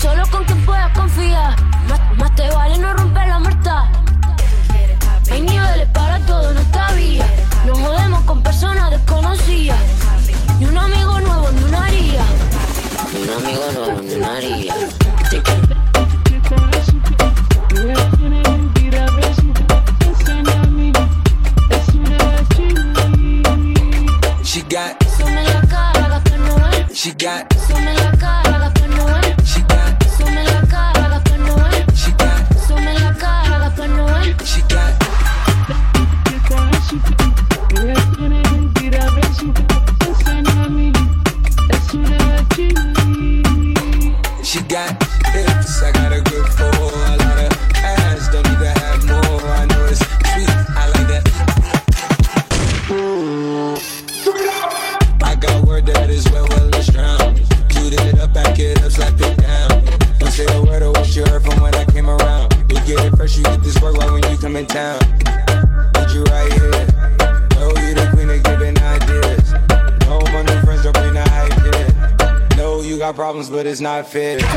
solo con quien puedas confiar. fit.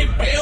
they bail.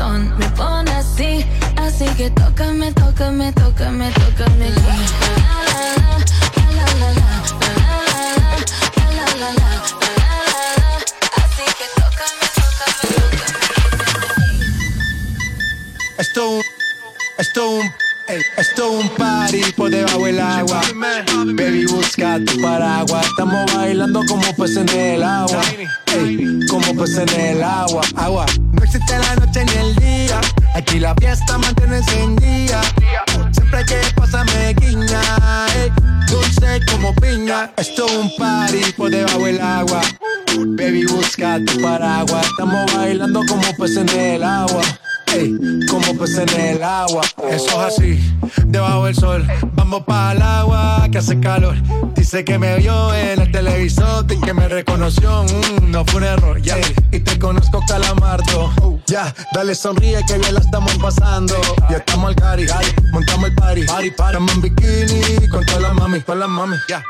Reggaetón me pone así. Así que tócame, tócame, tócame, tócame. Esto, esto, esto party por debajo del agua. Baby, busca tu paraguas. Estamos bailando como peces en el agua. como peces en el agua. Agua. No existe la noche ni el día. Aquí la fiesta mantiene encendida. Siempre que pasa me guiña. dulce como piña. Esto un party por debajo del agua. Baby, busca tu paraguas. Estamos bailando como peces en el agua como pues en el agua. Eso es así, debajo del sol. Vamos para el agua que hace calor. Dice que me vio en el televisor y que me reconoció. Mm, no fue un error, ya. Y te conozco, calamardo. ya, dale sonríe que bien la estamos pasando. Ya estamos al cari, montamos el party. Party, party. Estamos en bikini con todas las mami, con las mami, ya.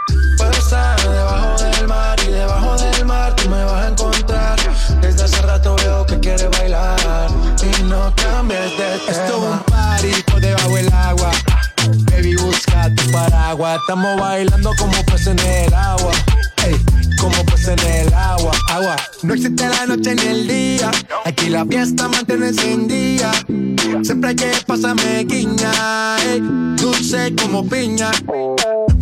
Debajo del mar y debajo del mar tú me vas a encontrar. Desde hace rato veo que quieres bailar y no cambies de tema. Esto es un party por debajo del agua. Baby, busca tu paraguas. Estamos bailando como peces en el agua. Ey, como peces en el agua, agua. No existe la noche ni el día. Aquí la fiesta mantiene encendida. Siempre hay que pasarme guiña. Ey, dulce como piña.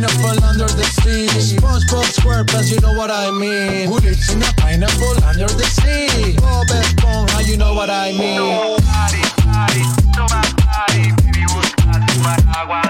Pineapple under the sea? SpongeBob SquarePants, you know what I mean. Who lives in a pineapple under the sea? Bob Esponja, you know what I mean. Party, toma party, baby, busca tu paraguas.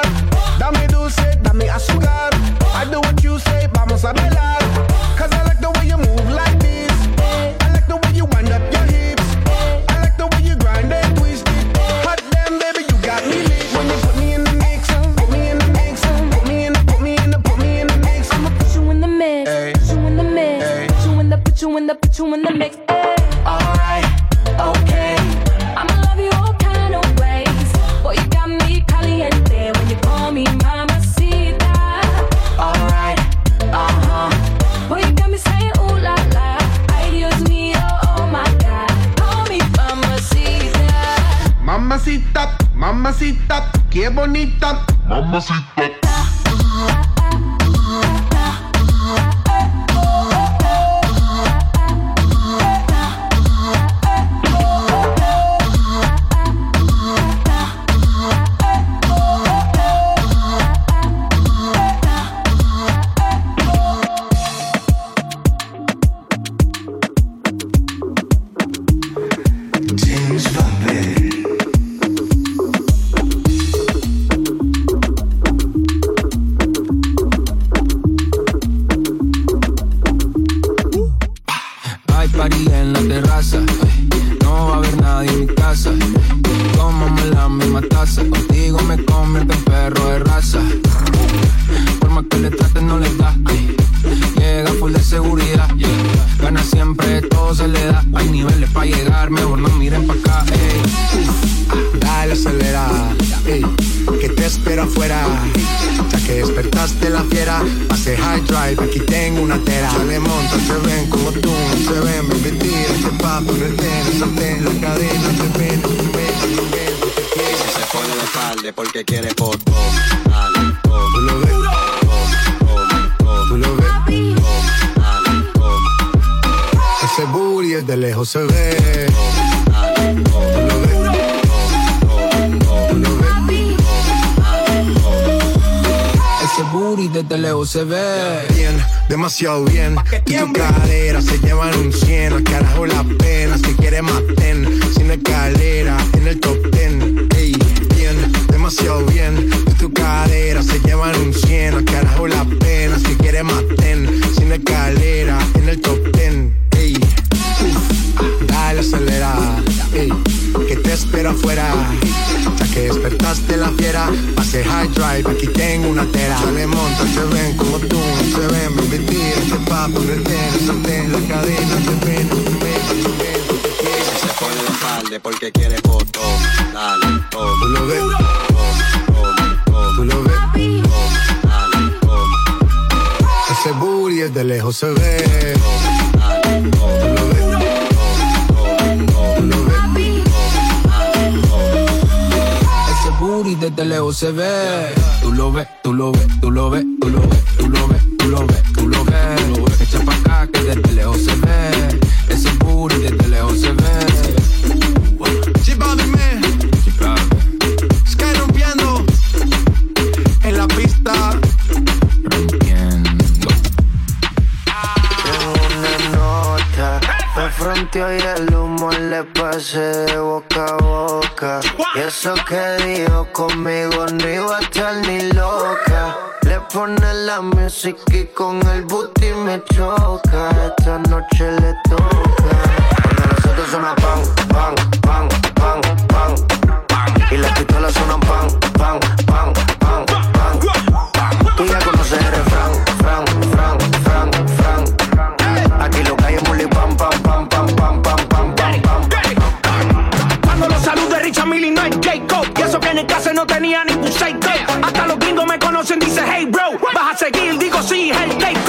perfect se ve bien, demasiado bien. Y tu cadera se llevan un 100. Al carajo la pena, si quieres maten. Sin escalera, en el top ten. Ey, bien, demasiado bien. Y tu cadera se llevan un 100. Al carajo la pena, si quieres maten. Sin escalera, en el top ten. Ey, dale acelera. Ey, que te espero afuera que despertaste la fiera. Pase high drive, aquí tengo una tela. Sale monta, se ven como tú, se ven, me metí, este papo, retén, soltén, la cadena, se ven, se pone los palde porque quiere voto, dale, toma. Tú lo ves, toma, toma, tú lo ves, toma, dale, toma. Ese booty desde lejos se ve, toma. desde lejos se ve. Tú lo ves, tú lo ves, tú lo ves, tú lo ves, tú lo ves, tú lo ves, tú lo ves. Echa pa' acá que desde lejos se ve. Ese booty desde lejos se ve. sintió y el humo le pasé de boca a boca. Y eso que dijo conmigo no iba a estar ni loca. Le pone la música y con el booty me choca. Esta noche le toca. Cuando nosotros suena pan, pan, pan, pan, pan. Y las pistolas suenan pan, pan, pan, pan. tenía ni tu 6 Hasta los gringos me conocen, dice hey bro. Vas a seguir, digo sí, hey take.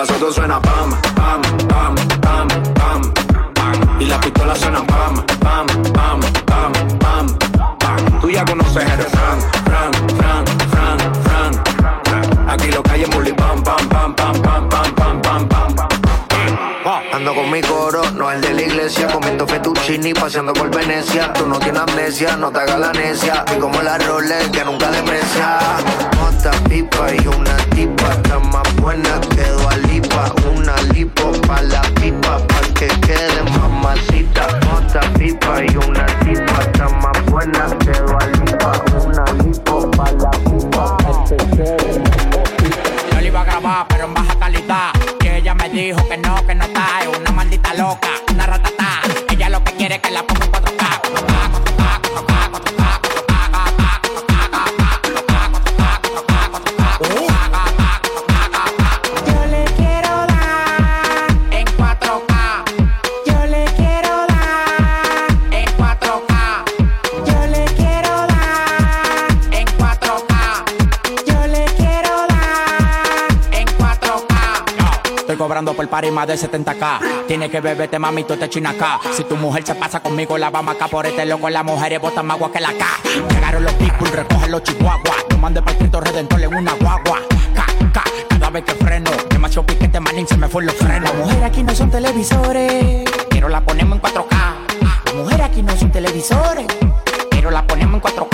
las otras suena pam, pam, pam, pam, pam, pam. Y las pistolas suenan pam, pam, pam, pam, pam, pam. Tú ya conoces el Fran, Fran, Fran, Fran, Fran. Aquí lo que hay es bully, pam, pam, pam, pam, pam, pam, pam, pam, pam. Ando con mi coro, no el de la iglesia, comiendo fettuccini, paseando por Venecia. Tú no tienes amnesia, no te hagas la necia, y como la Rolex que nunca deprecia. Pipa y una tipa, está más buena que Lipa. Una lipo pa' la pipa, pa' que quede mamacita. Otra pipa y una tipa, está más buena que Lipa. Una lipo pa' la pipa, pa' que quede Yo le iba a grabar, pero en baja calidad. Y ella me dijo que no, que no está. Es una maldita loca, una ratata. Ella lo que quiere es que la ponga party más de 70k. Tiene que beberte, mami, tú te china acá. Si tu mujer se pasa conmigo, la vamos acá por este loco. Las mujeres botan más agua que la K. Llegaron los people, recogen los chihuahuas. Mande para Cristo Redentor en una guagua. K, K, cada vez que freno. Demasiado piquete, manín, se me fue los frenos. Las mujeres aquí no son televisores Pero la ponemos en 4K. Las mujeres aquí no son televisores Pero la ponemos en 4K.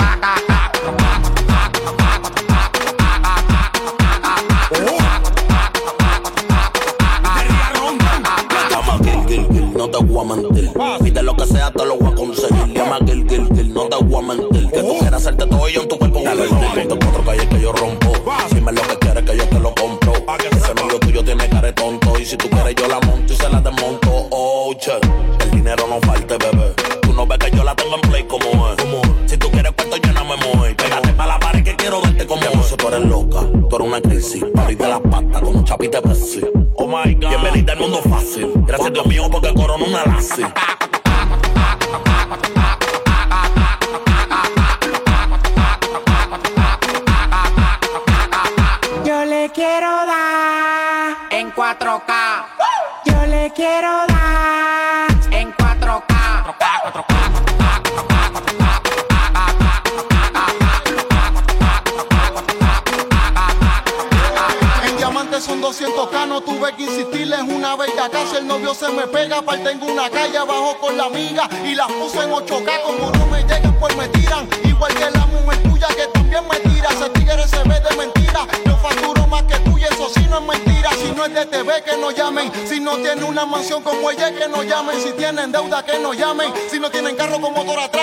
Y las puse en 8k, como no me llegan, pues me tiran. Igual que la mujer tuya que también me tira. Ese tigre se ve de mentira. Yo facturo más que tú y eso sí no es mentira. Si no es de TV, que no llamen. Si no tiene una mansión como ella, que no llamen. Si tienen deuda, que no llamen. Si no tienen carro con motor atrás,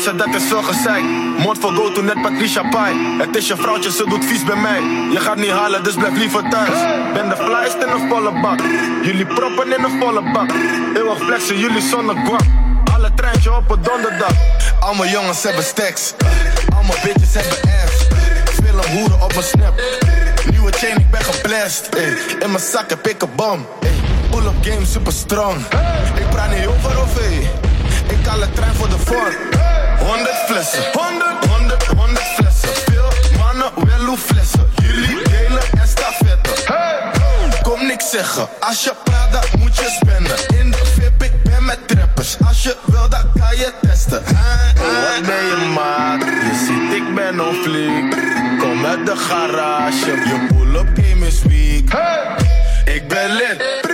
100 flessen, dat is veel gezeik. Mond voor go to net Patricia Pai. Het is je vrouwtje, ze doet vies bij mij. Je gaat niet halen, dus blijf liever thuis. Ben de flyest in een volle bak. Jullie proppen in een volle bak. Eeuwig flexen, jullie zonder guap. Alle treintje op een donderdag. Al mijn jongens hebben stacks. Al mijn bitches hebben ass. Veel hoeren op mijn snap. Nieuwe chain, ik ben geblest. In mijn zak heb ik een bom. Pull-up game super strong. Ik praat niet over of. Ik haal de trein voor de vorm. 100 flessen. 100, 100, 100 flessen. Veel mannen, wel hoe flessen. Jullie delen estafette. Kom niks zeggen. Als je praat, dan moet je spenden. In de VIP, ik ben met trappers. Als je wil, dan kan je testen. Wat ben je maat? Je ziet, ik ben on fleek. Kom met de garage. Je pull-up game is weak. Ik ben lid.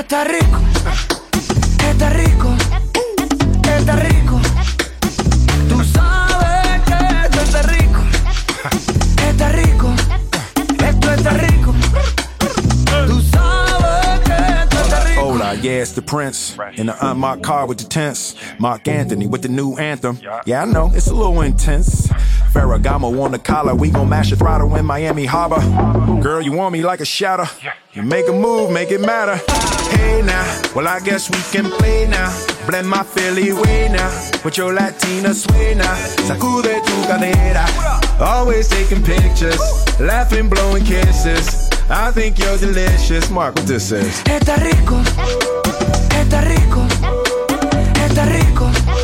Estás rico, que estás rico, que estás rico. Tú sabes que esto está rico, está rico, esto está rico. Tú sabes que esto está rico. Hola, yeah, it's the Prince. In the unmarked car with the tents. Mark Anthony with the new anthem. Yeah, I know, it's a little intense. Ferragamo on the collar, we gon' mash the throttle in Miami Harbor. Girl, you want me like a shadow? You make a move, make it matter. Hey now, well, I guess we can play now. Blend my Philly way now. With your Latina sway now. Sacude tu cadera. Always taking pictures. Laughing, blowing kisses. I think you're delicious. Mark, what this is. Está rico, está rico, está rico.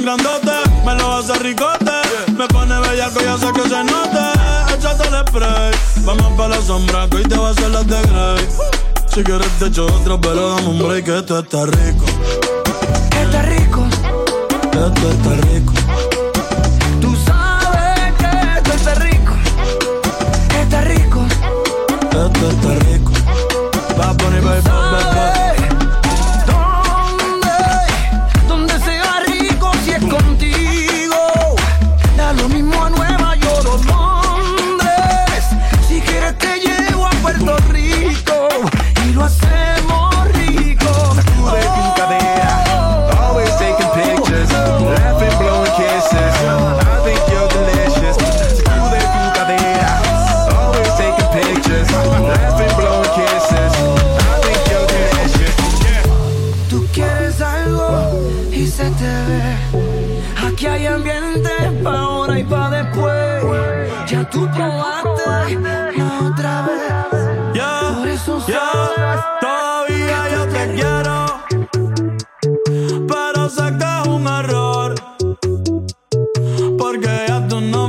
Bien grandote. Me lo hace ricote, me pone bellaco, ya sé que se note. Échate el spray, vamos para la sombra, que hoy te va a hacer las de Grey. Si quieres te echo otra, pero dame un break, que esto está rico. Está rico, Esto está rico. tú sabes que esto está rico, está rico. Esto está rico. Va a poner,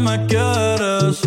me quieres.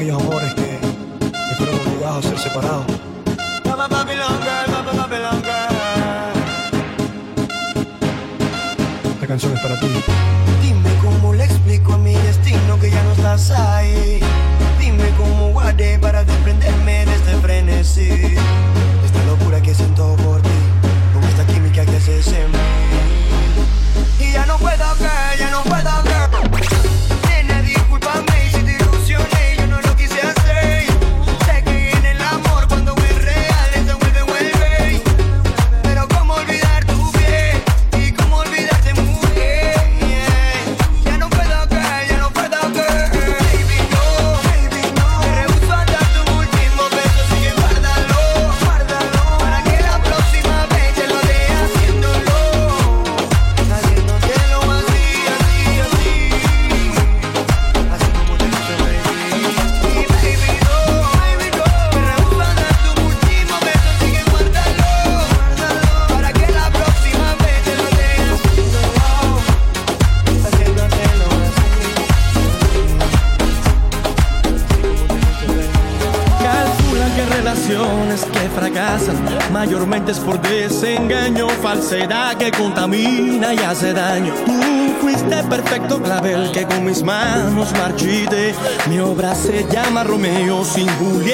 aquellos amores que, que fueron obligados a ser separados. Esta canción es para ti. Dime cómo le explico a mi destino que ya no estás ahí. Dime cómo guardé para desprenderme de este frenesí. se llama Romeo sin Julieta.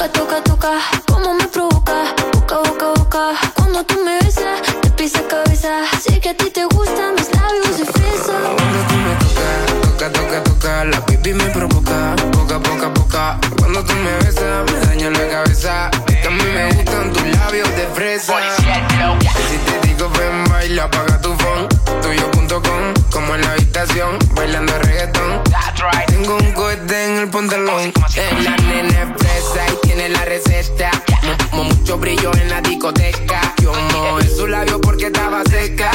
Toca, toca, toca. Como me provoca, boca, boca, boca. Cuando tú me besas, te pisa cabeza. Sé que a ti te gustan mis labios de fresa. Cuando tú me tocas, toca, toca, toca, la pipi me provoca, poca, poca, poca. Cuando tú me besas, me daña la cabeza. Que a mí me gustan tus labios de fresa. Si te digo ven, baila, apaga tu phone. Tuyo.com, como en la habitación, bailando reggaetón. Tengo un cohete en el pantalón. La nena es fresa y tiene la receta. Mu- mucho brillo en la discoteca. Yo mojé su labio porque estaba seca.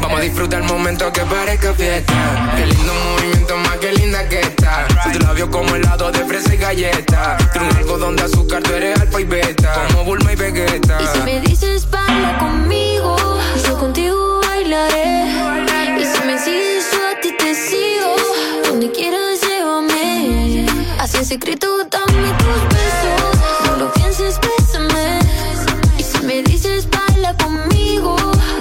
Vamos a disfrutar el momento que parezca fiesta. Qué lindo movimiento, más que linda que está. Labio como helado de fresa y galleta. Tiene un algodón de azúcar, tú eres alfa y beta. Como Bulma y Vegeta. Y si me dices baila conmigo, Donde quieras, llévame. Así en secreto, dame tus besos. No lo pienses, bésame. Y si me dices baila conmigo,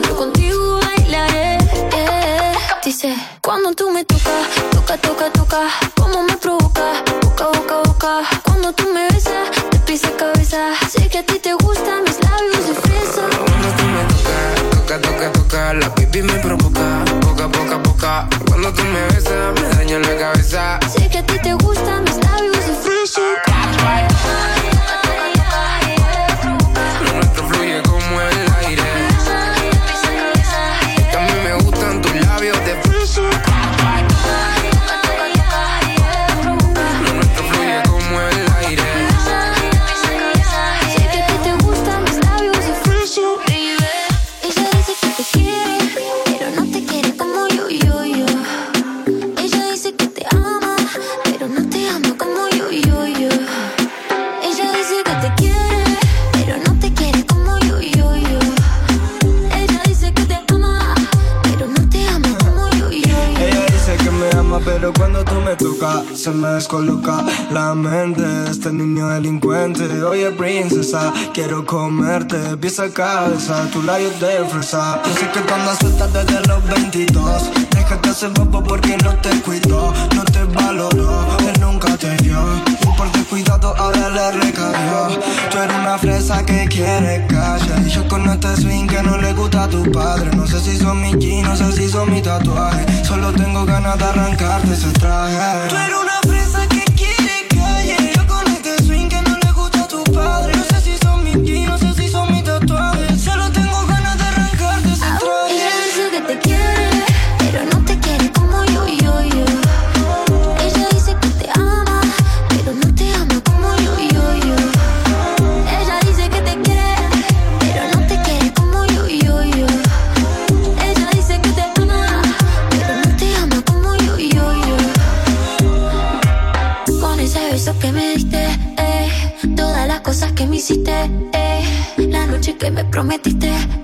yo contigo bailaré. Eh, Dice, cuando tú me tocas, toca, toca, toca. Como me provoca, boca, boca, boca. Cuando tú me besas, te pisa cabeza. Sé que a ti te gustan mis labios de fresa. Cuando tú me tocas, toca, toca, toca, la pipi me provoca, Cuando tú me besas, me daña la cabeza. se me descoloca la mente de este niño delincuente. Oye, princesa, quiero comerte pieza a cabeza, tu labios de fresa. Yo sé que cuando asustas desde los 22, déjate ese bobo porque no te cuidó, no te valoró, él nunca te vio. Y porque cuidado ahora le recabió. Tú eres una fresa que quiere calla. Y yo con este swing que no le gusta a tu padre. No sé si son mis jeans, no sé si son mis tatuajes. Solo tengo ganas de arrancarte ese traje. Tú eres una me prometiste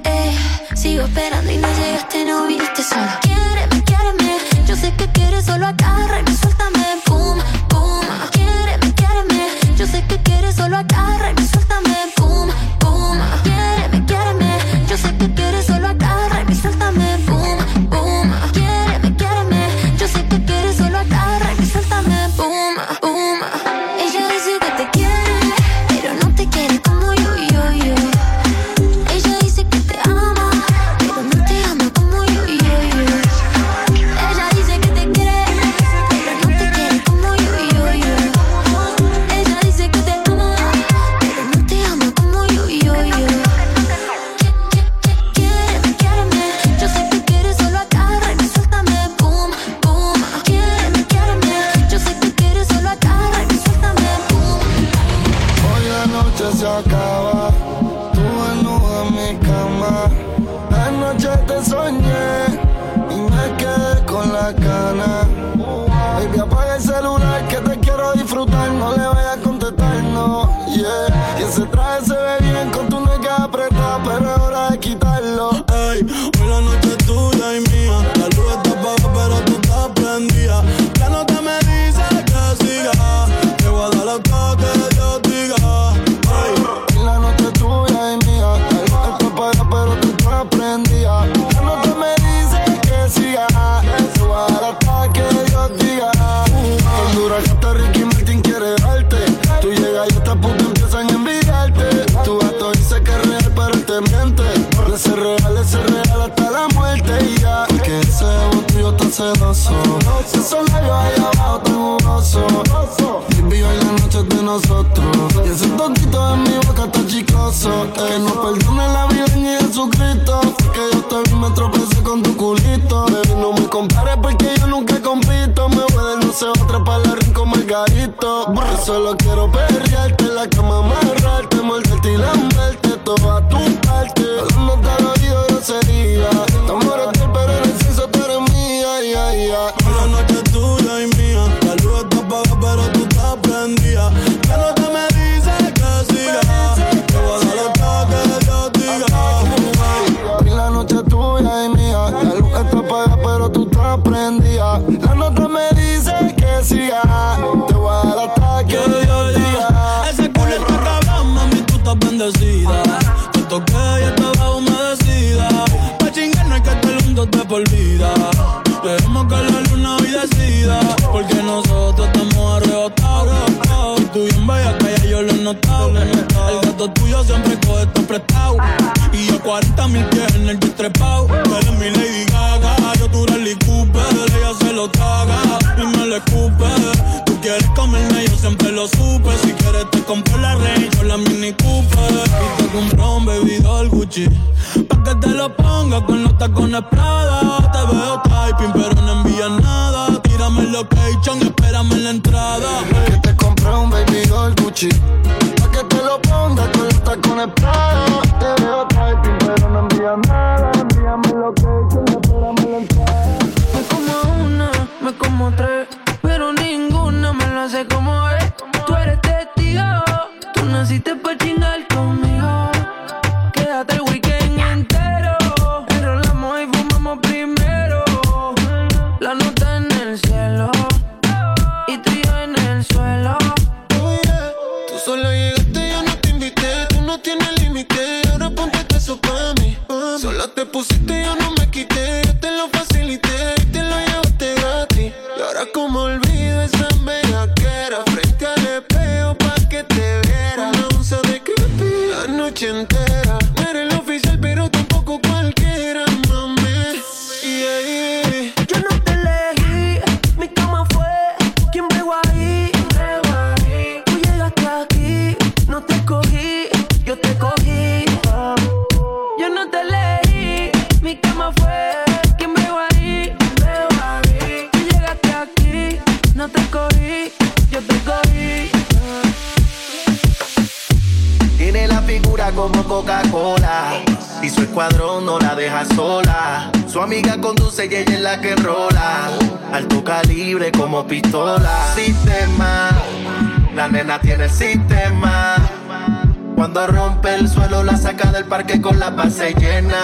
trepao. Eres mi Lady Gaga, yo tu Rally Cooper. Ella se lo traga y me lo escupe. Tú quieres comerme, yo siempre lo supe. Si quieres te compro la Rey, yo la Mini Cooper. Y te compro un bebido al Gucci. Pa' que te lo ponga con los tacones Prada. Te veo typing, pero no envías nada. Tírame el location, espérame en la entrada. Su amiga conduce y ella es la que rola. Alto calibre como pistola. Sistema. La nena tiene sistema. Cuando rompe el suelo la saca del parque con la base llena.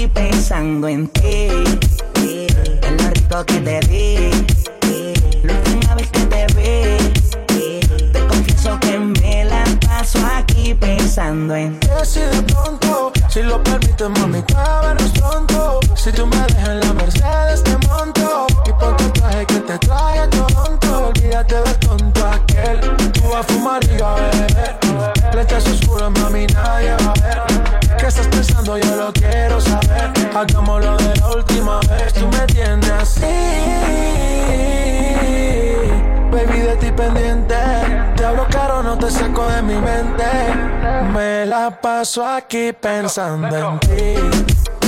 Aquí pensando en ti. En lo rico que te di. La última vez que te vi. Te confieso que me la paso aquí pensando en ti. Si de pronto, si lo permites, mami, cuévanos pronto. Si tú me dejas en la Mercedes, te monto. Y ponte el traje que te trae a Toronto. Olvídate del tonto aquel. Tú vas a fumar y a beber. Lentes oscuras, mami, nadie va a ver. ¿Qué estás pensando? Yo lo quiero saber. Hagámoslo de la última vez. Tú me tienes así. Baby, de ti pendiente. Te hablo caro, no te saco de mi mente. Me la paso aquí pensando en ti.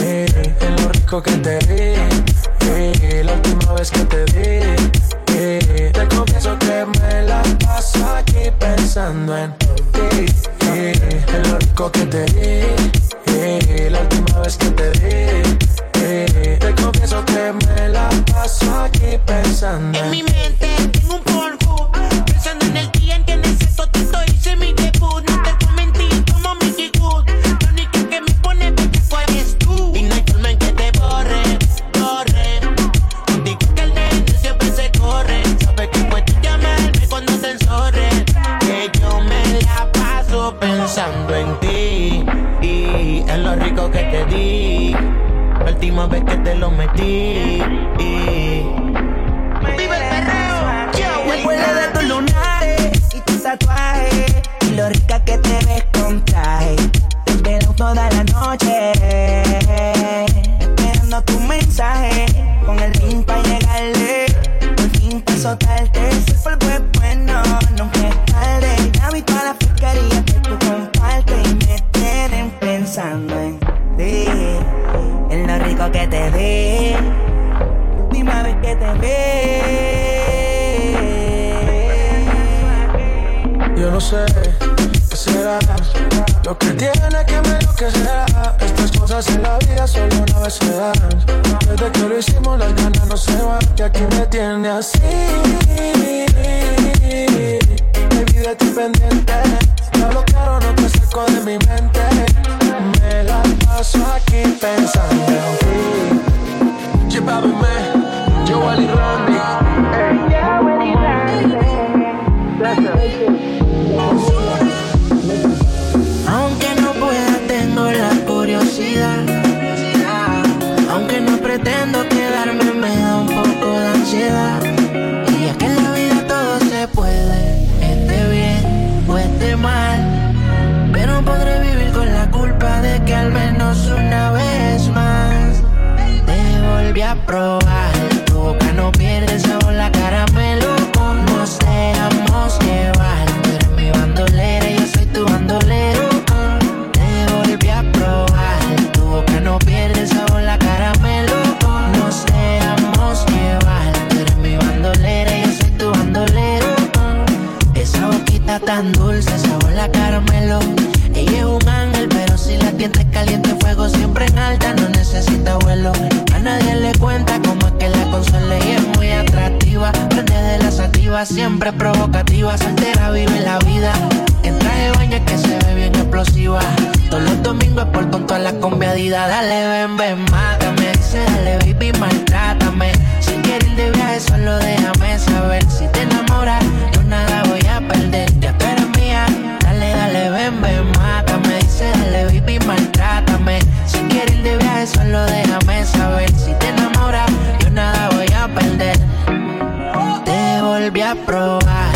En lo rico que te di. Eh, La última vez que te di. eh, Te confieso que me la paso aquí pensando en ti. En lo rico que te di. La última vez que te di. Te confieso que me la paso aquí pensando en En mi mente tengo un polvo Pensando en el día en que en ese pensando en ti Y en lo rico que te di La última vez que te lo metí Vive el perreo. Me acuerdo de tus lunares y tus tatuajes. Y lo rica que te ves con traje. Te espero toda la noche. Esperando tu mensaje. Con el ring pa' sé qué será lo que tiene que me lo que será. Estas cosas en la vida solo una vez se dan. Desde que lo hicimos las ganas no se van, que aquí me tiene así. Mi vida estoy pendiente, ya lo claro no te saco de mi mente. Me la paso aquí pensando en ti. Llévame, yo Ali Randy. Hey. Aunque no pueda, tengo la curiosidad. Aunque no pretendo quedarme, me da un poco de ansiedad. Y es que en la vida todo se puede, esté bien o esté mal. Pero podré vivir con la culpa de que al menos una vez más te volví a probar. siempre provocativa, soltera vive la vida. En traje de baño que se ve bien explosiva. Todos los domingos por con toda la combiadida. Dale, ven, ven, mátame. Dice, dale, baby, maltrátame. Si quieres ir de viaje, solo déjame saber si te enamoras. probar.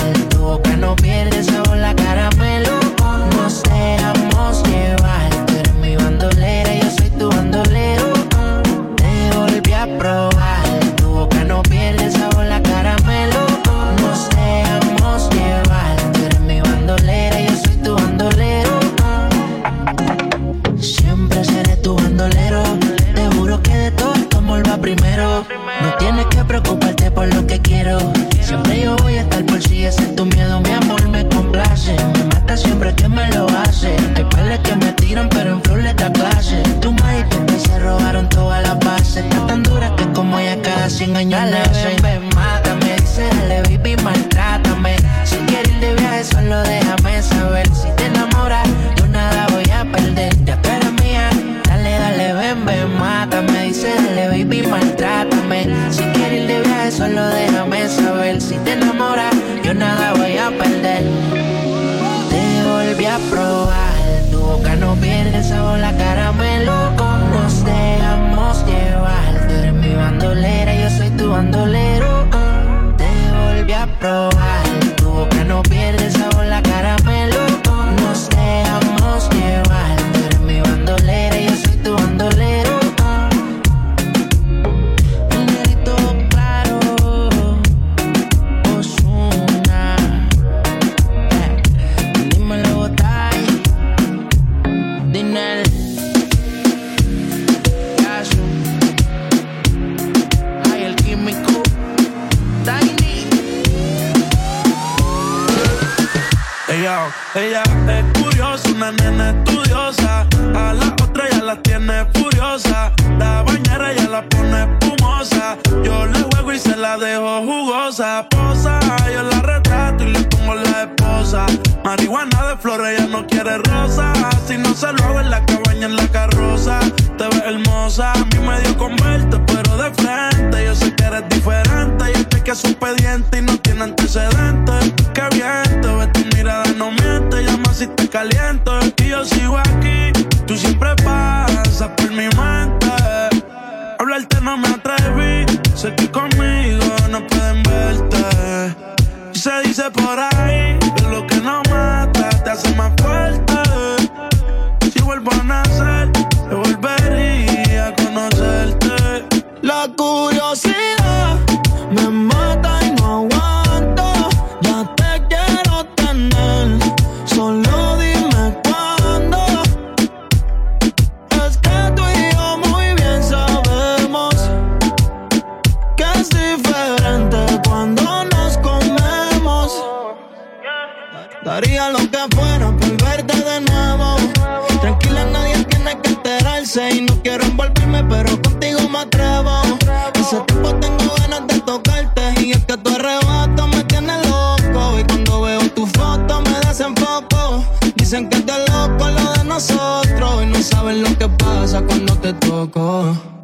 Dicen que te loco lo de nosotros y no saben lo que pasa cuando te toco.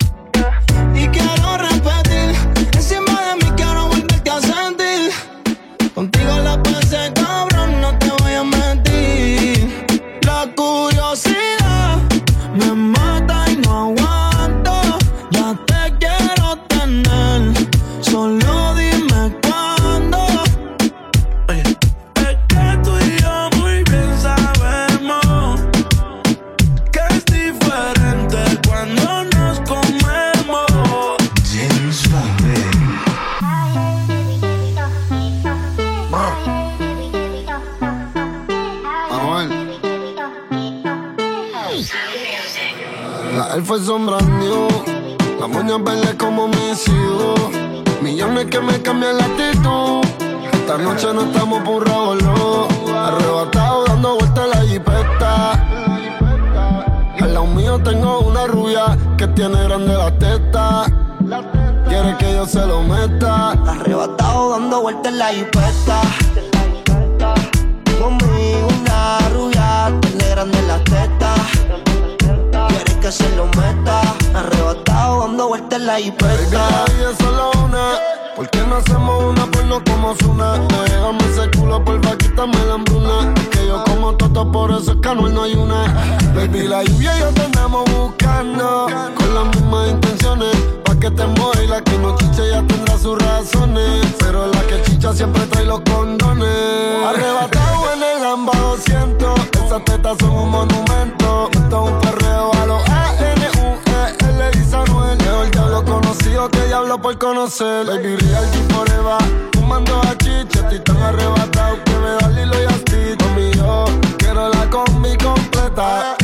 Que diablo por conocer. Baby, real G forever. Fumando a chicha, estoy tan arrebatado que me da Lilo y Asti. Conmigo, quiero la combi completa.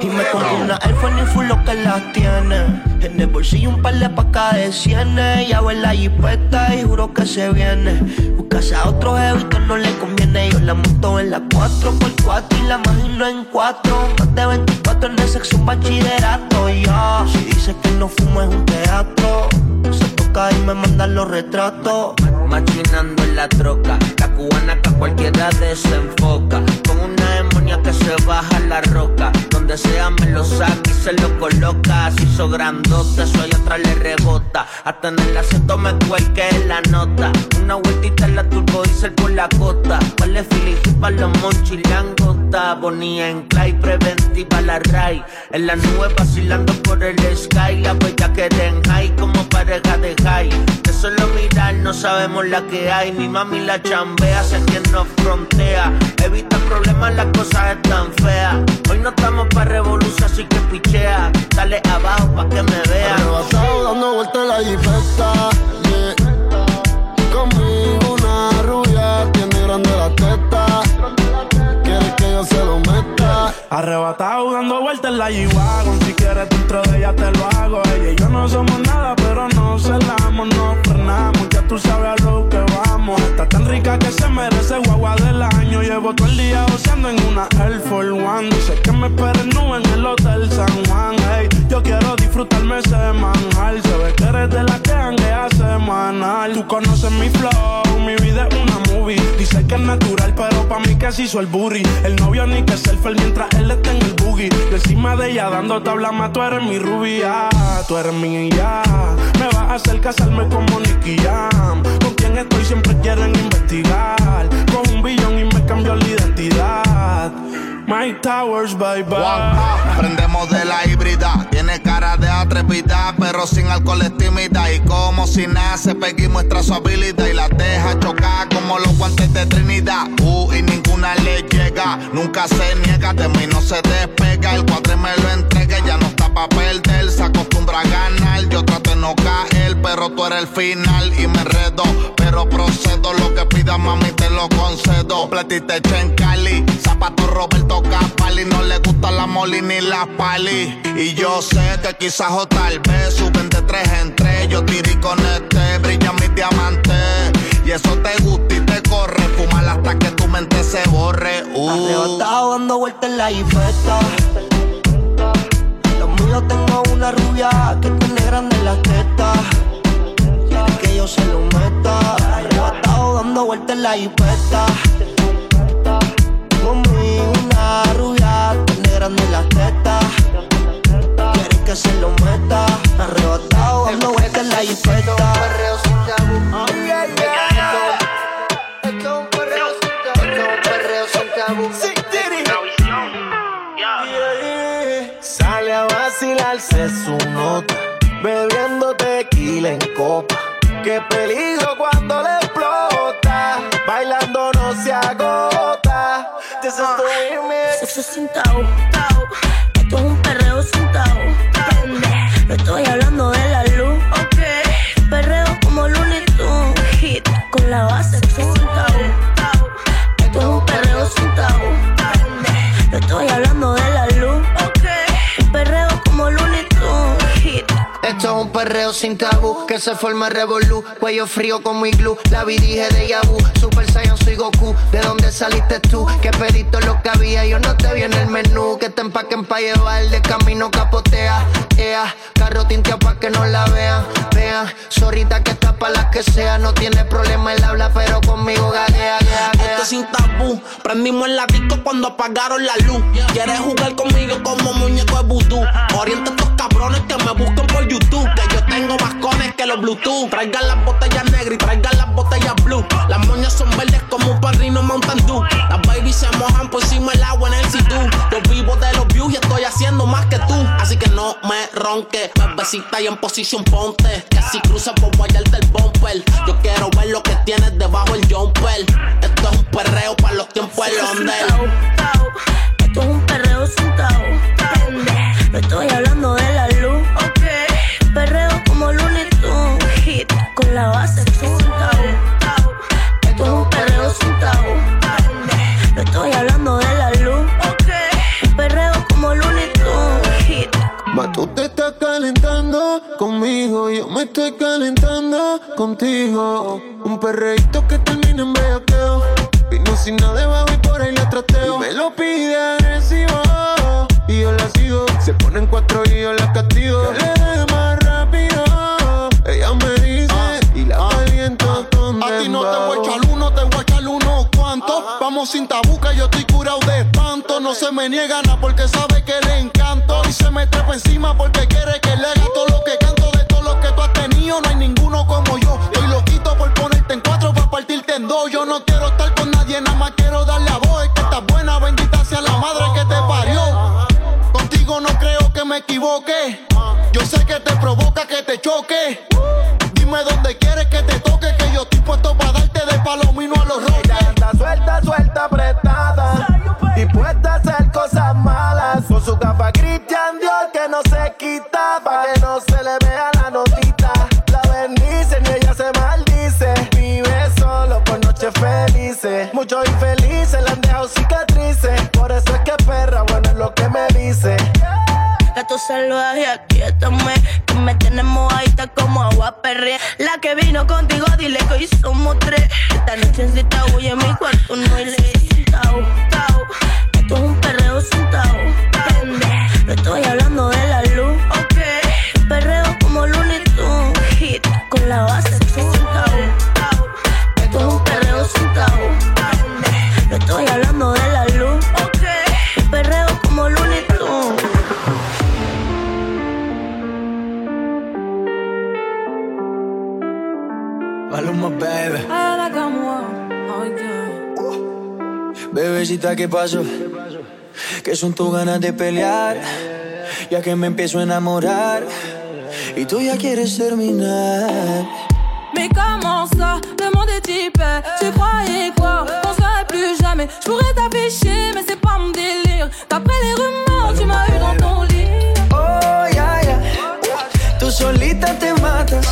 Y me compré una iPhone y full lo que las tiene. En el bolsillo un par de pacas de cienes. Ya en la jipeta y juro que se viene. Buscase a otro jefe que no le conviene. Yo la monto en la 4x4 y la imagino en 4. Más de 24 en el sexo, bachillerato. Ya, si dice que no fumo es un teatro. Se toca y me mandan los retratos. Machinando en la troca, la cubana que cualquiera desenfoca. Con una demonia que se baja la roca. Donde sea me lo saca y se lo coloca. Así hizo grandote, eso allá le rebota. Hasta en el asiento me cuelque la nota. Una vueltita en la turbo diesel por la costa. Vale Philly para los monchis langota. Bonía en clay, preventiva la ray. En la nube vacilando por el sky. La huella que den high como pareja de high. De solo mirar no sabemos la que hay. Mi mami la chambea, sé quien nos frontea. Evita problemas, las cosas están feas. Hoy no estamos para revolución, así que pichea. Dale abajo pa' que me vea. Arrebatado dando vueltas en la jipeta. Yeah. Conmigo una rubia tiene grande la teta. Quiere que yo se lo meta. Arrebatado dando vueltas en la G-Wagon Si quieres dentro de ella te lo hago Ella y yo no somos nada pero nos celamos Nos frenamos, tú sabes a lo que vamos. Está tan rica que se merece guagua del año. Llevo todo el día goceando en una Air Force One. Dice que me esperen nube en el Hotel San Juan. Ey, Yo quiero disfrutarme semanal Se ve que eres de la que hanguea semanal. Tú conoces mi flow, mi vida es una movie. Dice que es natural pero pa' mí que se hizo el booty. El novio ni que selfie mientras él está en el boogie. Yo encima de ella dando tabla más Tú eres mi rubia, tú eres mi ya. Me vas a hacer casarme como Nicky Jam Con quien estoy siempre quieren investigar Con un billón y me cambió la identidad Mike Towers, bye bye Aprendemos de la híbrida. Tiene cara de atrevida, pero sin alcohol es tímida. Y como si nace, Peggy muestra su habilidad y la deja chocar como los guantes de Trinidad. Uh, y ninguna le llega. Nunca se niega, de mí no se despega. El cuadre me lo entrega, ya no pa' perder. Se acostumbra a ganar. Yo trato de no caer, pero tú eres el final y me enredo. Pero procedo, lo que pidas, mami, te lo concedo. Platita hecha en Cali, zapato Roberto Capali. No le gusta la moli ni la pali. Y yo sé que quizás o tal vez suben de tres en tres. Yo tiré con este, brilla mi diamante. Y eso te gusta y te corre. Fumar hasta que tu mente se borre. Uh. Arrebatado dando vueltas en la jipeta. Yo tengo una rubia que tiene grande las tetas. Que yo se lo meta. Arrebatado dando vueltas en la hipeta. Conmigo una rubia tiene grande las tetas. Quiere que se lo meta. Arrebatado dando vueltas en la hipeta. Esto es un perreo sin tabú. Vacilarse su nota, bebiendo tequila en copa. Qué peligro cuando le explota, bailando no se agota. This is the remix. Sexo sin tabú, tabú. Esto es un perreo sin. Prende. No estoy hablando perreo sin tabú que se forma revolú. Cuello frío como iglú. La vi dije de Yabu. Super Saiyan soy Goku. ¿De dónde saliste tú? Que pedito lo que había. Yo no te vi en el menú. Que te empaquen pa' llevar. De camino capotea. Ea. Carro tinteado pa' que no la vean. Vean. Zorrita que está pa' las que sea. No tiene problema el habla, pero conmigo gaguea, gaguea, gaguea. Esto sin tabú. Prendimos en la disco cuando apagaron la luz. Quieres jugar conmigo como muñeco de vudú. Orienta a estos cabrones que me busquen por YouTube. Que tengo más cones que los Bluetooth. Traigan las botellas negras y traigan las botellas blue. Las moñas son verdes como un padrino Mountain Dew. Las babies se mojan por encima del agua en el sitú. Yo vivo de los views y estoy haciendo más que tú. Así que no me ronque. Bebecita y en posición ponte. Que si cruzas por guayarte el bumper. Yo quiero ver lo que tienes debajo el jumper. Esto es un perreo para los tiempos del Londres. Esto es un perreo. Prende. No estoy hablando de la luz, ok. Perreo como Looney. Hit con la base tabú. Esto es un perreo sin tabú. No estoy hablando de la luz, ok. Perreo como Looney. Hit Ma tú te estás calentando conmigo, yo me estoy calentando contigo. Un perreíto que termina en bellaqueo. Vino sin nada debajo y por ahí la trateo. Y me lo pide agresivo y yo la sigo. Se ponen cuatro y yo la castigo. Sin tabuca, yo estoy curado de espanto. No se me niega nada porque sabe que le encanto. Y se me trepa encima porque quiere que le haga todo lo que canto. De todo lo que tú has tenido, no hay ninguno como yo. Estoy loquito por ponerte en cuatro para partirte en dos. Yo no quiero estar con nadie, nada más quiero darle a vos. Es que estás buena, bendita sea la madre que te parió. Contigo no creo que me equivoque. Yo sé que te provoca que te choque. Dime dónde quieres que te toque, que yo estoy puesto para darte de palomino a los roques. Suelta, suelta, apretada. Dispuesta a hacer cosas malas. Con su capa Christian Dior que no se quita. Pa' que no se le vea la notita. La bendicen y ella se maldice. Vive solo por noches felices. Muchos infelices le han dejado cicatrices. Por eso es que perra, bueno es lo que me dice. Gato salvaje, aquíétame Que me tienes mojadita como agua perrea. La que vino contigo, dile que hoy somos tres. Esta noche Citao y en mi cuarto no hay Bebecita, ¿qué pasó? Que son tus ganas de pelear, ya que me empiezo a enamorar y tú ya quieres terminar. Mais comment ça, le monde est hyper Tu croyais quoi, qu'on serait plus jamais Je pourrais t'afficher, mais c'est pas mon délire D'après les rumeurs, tu m'as eu dans ton lit Oh, ya, ya. Tú solita te matas,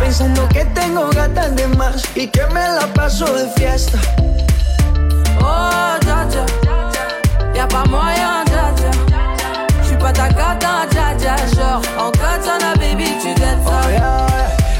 pensando que tengo gatas de más y que me la paso de fiesta. Oh, dja Y'a pas moyen, dja J'suis pas ta cata, dja dja. Genre, en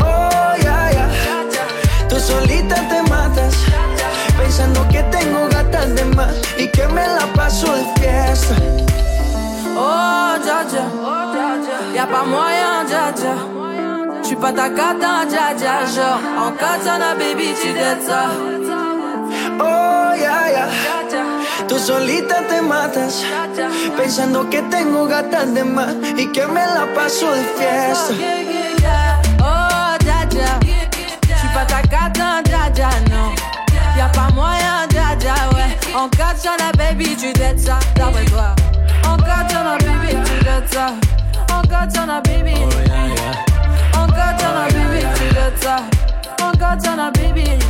Oh, ya, ya. Tú solita te matas. Pensando que tengo gatas de más y que me la paso de fiesta. Oh, dja dja, y'a pas moyen, dja dja. J'suis pas ta cata, dja dja. Genre, en katana, baby, tu jettes ça. Oh, ya, ya. Tú solita te matas. Pensando que tengo gatas de más y que me la paso de fiesta. Oh, dja dja. J'suis pas ta cata, dja dja, non. Y'a pas moyen, dja dja, ouais. En katana, baby, tu jettes ça. D'après toi. En katana, baby, tu jettes ça. En katana, baby. En katana, baby, tu jettes ça. En katana, baby.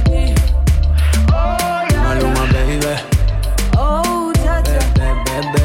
é